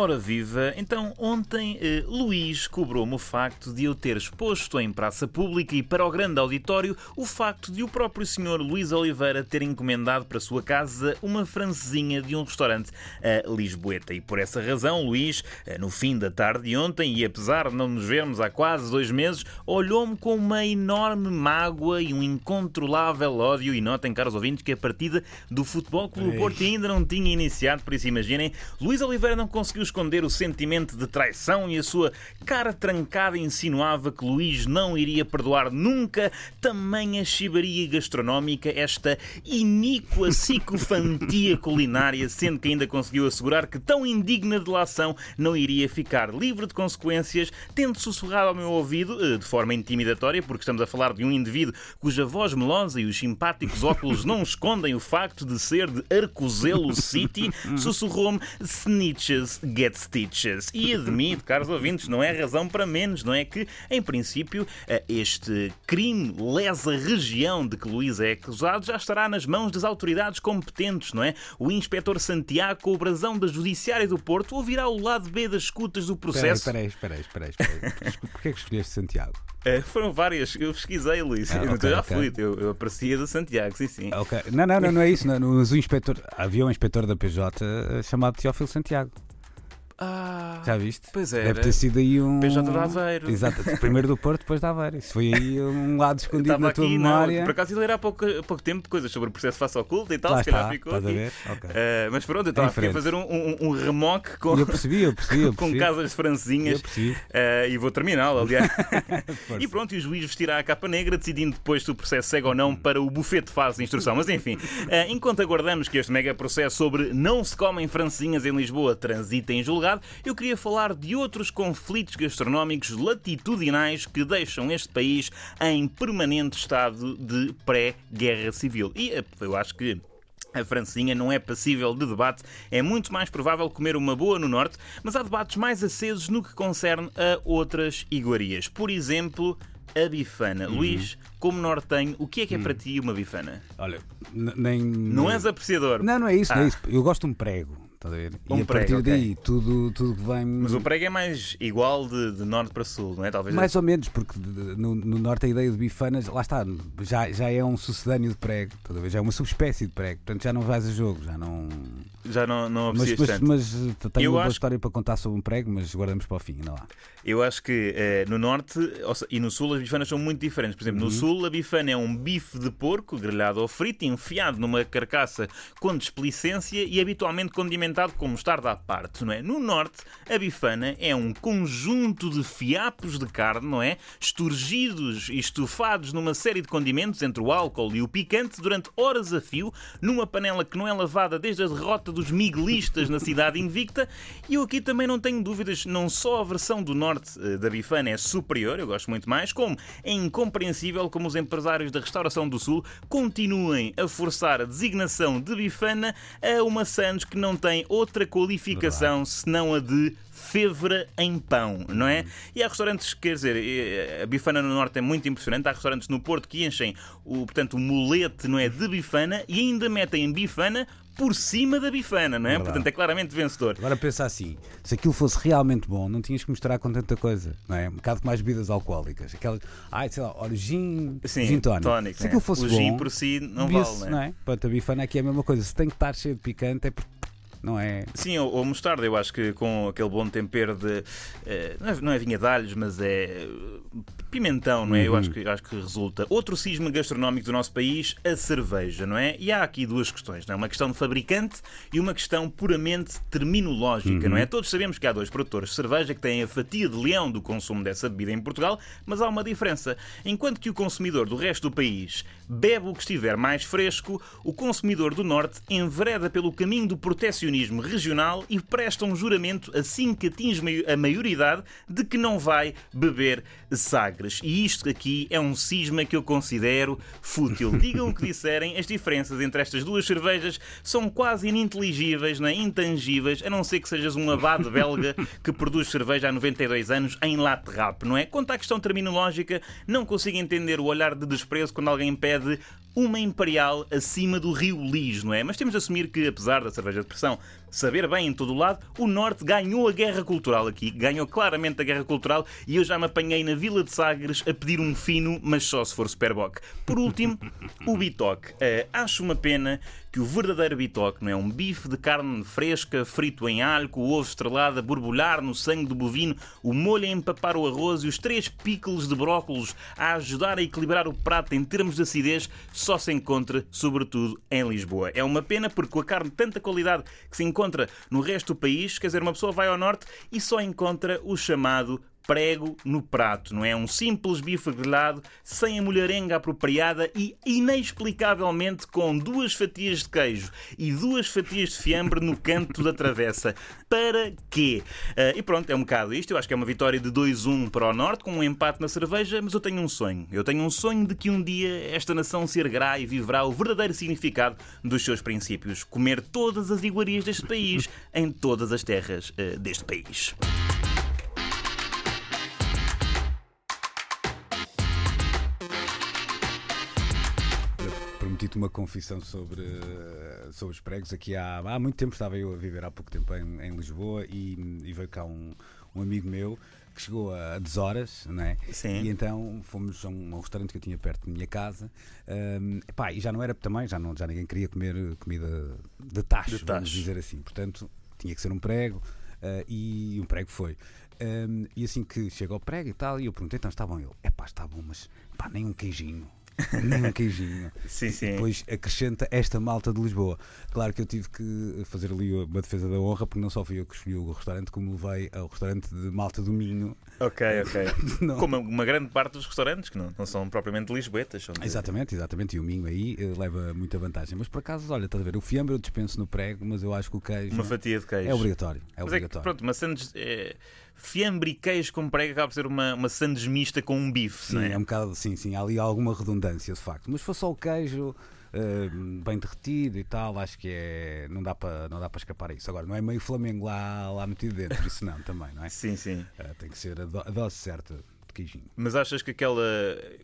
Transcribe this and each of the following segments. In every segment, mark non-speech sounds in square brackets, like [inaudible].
Ora viva, então ontem eh, Luís cobrou-me o facto de eu ter exposto em praça pública e para o grande auditório o facto de o próprio senhor Luís Oliveira ter encomendado para sua casa uma francesinha de um restaurante a Lisboeta. E por essa razão, Luís, eh, no fim da tarde de ontem, e apesar de não nos vermos há quase dois meses, olhou-me com uma enorme mágoa e um incontrolável ódio. E notem, caros ouvintes, que a partida do Futebol Clube Porto ainda não tinha iniciado, por isso imaginem, Luís Oliveira não conseguiu esconder o sentimento de traição e a sua cara trancada insinuava que Luís não iria perdoar nunca. Tamanha chibaria gastronómica, esta iníqua psicofantia [laughs] culinária, sendo que ainda conseguiu assegurar que tão indigna delação não iria ficar livre de consequências, tendo sussurrado ao meu ouvido, eh, de forma intimidatória, porque estamos a falar de um indivíduo cuja voz melosa e os simpáticos óculos não escondem o facto de ser de Arcozelo City, [laughs] sussurrou-me Snitches get stitches. E admito, caros ouvintes, não é razão para menos, não é que, em princípio, eh, este crime lesa região de que Luís é acusado já estará nas mãos das autoridades competentes, não é? O inspetor Santiago, com o brasão da Judiciária do Porto, ouvirá o lado B das escutas do processo. Espera aí, espera aí, espera aí. Porquê é que escolheste Santiago? Uh, foram várias, eu pesquisei, Luís. Ah, okay, eu já okay. fui, eu, eu aparecia do Santiago, sim, sim. Okay. Não, não, não, não é isso. Não, mas o inspetor, havia um inspetor da PJ eh, chamado Teófilo Santiago. Ah, Já viste? Pois é. Deve ter sido aí um. PJ de Aveiro. Exato. Primeiro do Porto, depois da Aveiro. Isso foi aí um lado escondido na tua aqui, memória. Não, por acaso ele era há pouco, pouco tempo coisas sobre o processo face oculto e tal, Lá se calhar está, ficou aqui. Okay. Uh, mas pronto, eu estava a fazer um, um, um remoque com, eu percebi, eu percebi, eu [laughs] percebi. com casas franzinhas. Uh, e vou terminá-lo, aliás. [laughs] e pronto, e o juiz vestirá a capa negra, decidindo depois se o processo segue ou não para o bufete de fase de instrução. Mas enfim, uh, enquanto aguardamos que este mega processo sobre não se comem franzinhas em Lisboa transite em julgado, eu queria falar de outros conflitos gastronómicos latitudinais que deixam este país em permanente estado de pré-guerra civil. E eh, eu acho que a francinha não é passível de debate. É muito mais provável comer uma boa no Norte, mas há debates mais acesos no que concerne a outras iguarias. Por exemplo, a bifana. Uhum. Luís, como nortenho, o que é que é para uhum. ti uma bifana? Olha, nem. Não és apreciador. Não, não é isso, ah. não é ah. isso. Eu gosto de um prego. Estás a ver? Um e a partir prego, daí, okay. tudo, tudo que vem. Mas o prego é mais igual de, de norte para sul, não é? Talvez mais ou menos, porque no, no, norte a ideia de bifanas, lá está, já, já é um sucedâneo de prego, toda vez, já é uma subespécie de prego, portanto já não vais a jogo, já não. Já não, não mas, mas, tanto. mas tenho Eu uma boa história para contar sobre um prego, mas guardamos para o fim, não há. Eu acho que eh, no norte e no sul as bifanas são muito diferentes. Por exemplo, uhum. no sul a bifana é um bife de porco grelhado ou frito, enfiado numa carcaça com desplicência e habitualmente condimentado com mostarda à parte, não é? No norte, a bifana é um conjunto de fiapos de carne, não é? Esturgidos e estufados numa série de condimentos entre o álcool e o picante durante horas a fio, numa panela que não é lavada desde a derrota dos miguelistas na cidade invicta. E eu aqui também não tenho dúvidas, não só a versão do norte eh, da bifana é superior, eu gosto muito mais, como é incompreensível como os empresários da restauração do sul continuem a forçar a designação de bifana a uma Santos que não tem outra qualificação senão a de fevra em pão, não é? E há restaurantes, quer dizer, eh, a bifana no Norte é muito impressionante. Há restaurantes no Porto que enchem o, portanto, o molete, não é, de bifana e ainda metem bifana por cima da bifana, não é? Verdade. Portanto, é claramente vencedor. Agora pensa assim: se aquilo fosse realmente bom, não tinhas que misturar com tanta coisa, não é? Um bocado mais bebidas alcoólicas. Aquela, ai, sei lá, olha, gin, Sim, gin tonic. Se aquilo fosse o bom. Gin por si não vale, não é? Não é? Portanto, a bifana aqui é a mesma coisa. Se tem que estar cheio de picante, é porque não é? Sim, ou, ou mostarda, eu acho que com aquele bom tempero de. Eh, não, é, não é vinha de alhos, mas é pimentão, não é? Uhum. Eu acho que, acho que resulta. Outro cisma gastronómico do nosso país, a cerveja, não é? E há aqui duas questões, não é? Uma questão de fabricante e uma questão puramente terminológica, uhum. não é? Todos sabemos que há dois produtores de cerveja que têm a fatia de leão do consumo dessa bebida em Portugal, mas há uma diferença. Enquanto que o consumidor do resto do país bebe o que estiver mais fresco, o consumidor do Norte envereda pelo caminho do protecionismo regional e presta um juramento assim que atinge a maioridade de que não vai beber sagres. E isto aqui é um cisma que eu considero fútil. [laughs] Digam o que disserem, as diferenças entre estas duas cervejas são quase ininteligíveis, né? intangíveis, a não ser que sejas um abade [laughs] belga que produz cerveja há 92 anos em latte rap, não é? Quanto à questão terminológica, não consigo entender o olhar de desprezo quando alguém pede uma imperial acima do rio Lis, não é? Mas temos de assumir que, apesar da cerveja de pressão saber bem em todo o lado, o Norte ganhou a guerra cultural aqui, ganhou claramente a guerra cultural e eu já me apanhei na Vila de Sagres a pedir um fino, mas só se for Superboc. Por último, o bitoque. Uh, acho uma pena que o verdadeiro bitoque não é um bife de carne fresca, frito em alho, com o ovo estrelado a borbulhar no sangue do bovino, o molho a empapar o arroz e os três picles de brócolos a ajudar a equilibrar o prato em termos de acidez, só se encontra, sobretudo, em Lisboa. É uma pena porque com a carne de tanta qualidade que se encontra no resto do país, quer dizer, uma pessoa vai ao norte e só encontra o chamado prego no prato, não é? Um simples bife grelhado, sem a mulherenga apropriada e, inexplicavelmente, com duas fatias de queijo e duas fatias de fiambre no canto da travessa. Para quê? Uh, e pronto, é um bocado isto. Eu acho que é uma vitória de 2-1 para o Norte, com um empate na cerveja, mas eu tenho um sonho. Eu tenho um sonho de que um dia esta nação se erguerá e viverá o verdadeiro significado dos seus princípios. Comer todas as iguarias deste país em todas as terras uh, deste país. Prometi-te uma confissão sobre, sobre os pregos. Aqui há, há muito tempo estava eu a viver há pouco tempo em, em Lisboa e, e, veio cá um, um amigo meu que chegou a deshoras, não é? Sim. E então fomos a um, a um restaurante que eu tinha perto da minha casa. Um, epá, e já não era também, já, não, já ninguém queria comer comida de tacho, de tacho. vamos dizer assim. Portanto, tinha que ser um prego uh, e um prego foi. Um, e assim que chega ao prego e tal, e eu perguntei, então está bom? Ele, é pá, está bom, mas pá, nem um queijinho um queijinho. sim, sim. Depois acrescenta esta malta de Lisboa. Claro que eu tive que fazer ali uma defesa da honra, porque não só fui eu que escolhi o restaurante, como levei ao restaurante de Malta do Minho. Ok, ok. [laughs] como uma grande parte dos restaurantes, que não, não são propriamente lisboetas. São exatamente, exatamente. E o Minho aí eh, leva muita vantagem. Mas por acaso, olha, estás a ver, o fiambre eu dispenso no prego, mas eu acho que o queijo. Uma fatia de queijo. É obrigatório. É mas obrigatório. É que, pronto, uma sandes, é, fiambre e queijo com prego acaba por ser uma, uma sandes mista com um bife. Sim, é? é um bocado, sim, sim. Há ali alguma redundância, de facto. Mas se for só o queijo. Uh, bem derretido e tal, acho que é. Não dá para escapar a isso. Agora, não é meio Flamengo lá, lá metido dentro, isso não, também, não é? [laughs] Sim, sim. Uh, tem que ser a, do, a dose certa de queijinho. Mas achas que aquela.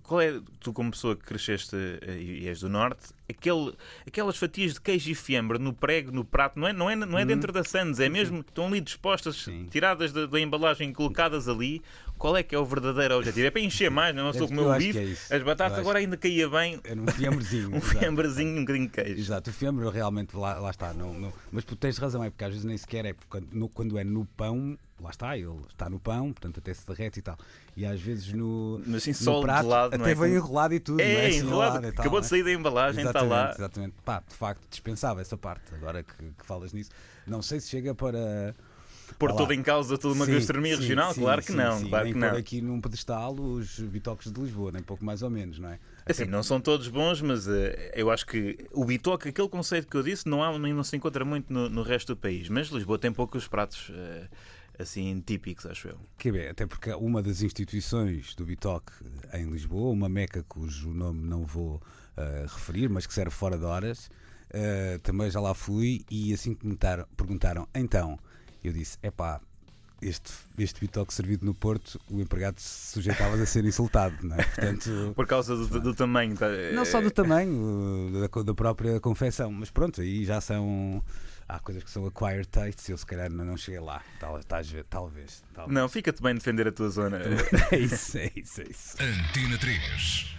Qual é, tu como pessoa que cresceste eh, e és do Norte, aquele, aquelas fatias de queijo e fiambre no prego, no prato, não é, não é, não é hum. dentro da Sands, é mesmo, estão ali dispostas, Sim. tiradas da, da, embalagem colocadas ali. Qual é que é o verdadeiro objetivo? É para encher mais, não é só comer o bife, é as batatas agora ainda caía bem. Era um fiambrezinho. [laughs] um fiambrezinho, um bocadinho de queijo. Exato, o fiambre realmente lá, lá está. Não, não, mas tu tens razão, é porque às vezes nem sequer é porque no, quando é no pão, lá está, ele está no pão, portanto até se derrete e tal. E às vezes no, mas, assim, no prato lado, até é? vem enrolado e tudo. É, é? Assim, enrolado, tal, acabou de é? sair da embalagem, está lá. Exatamente, pá, de facto dispensava essa parte. Agora que, que falas nisso, não sei se chega para pôr tudo em causa toda uma sim, gastronomia sim, regional? Sim, claro que não, claro nem que não. aqui num pedestal os bitoques de Lisboa, nem pouco mais ou menos, não é? Assim, não são todos bons, mas uh, eu acho que o bitoque, aquele conceito que eu disse, não, há, não se encontra muito no, no resto do país. Mas Lisboa tem poucos pratos. Uh, assim típicos, acho eu. Que bem, até porque uma das instituições do Bitoque em Lisboa, uma meca cujo nome não vou uh, referir, mas que serve fora de horas, uh, também já lá fui e assim que me perguntaram, então, eu disse, é pá, este, este bitoque servido no Porto, o empregado sujeitava a ser insultado, não é? [laughs] Portanto, Por causa do, do tamanho. Tá, não só do tamanho, da, da própria confecção, mas pronto, aí já são há coisas que são acquired tastes e eu se calhar não, não cheguei lá. Tal, talvez, talvez, Não, fica-te bem defender a tua zona. [laughs] é isso, é isso, é isso. Antina 3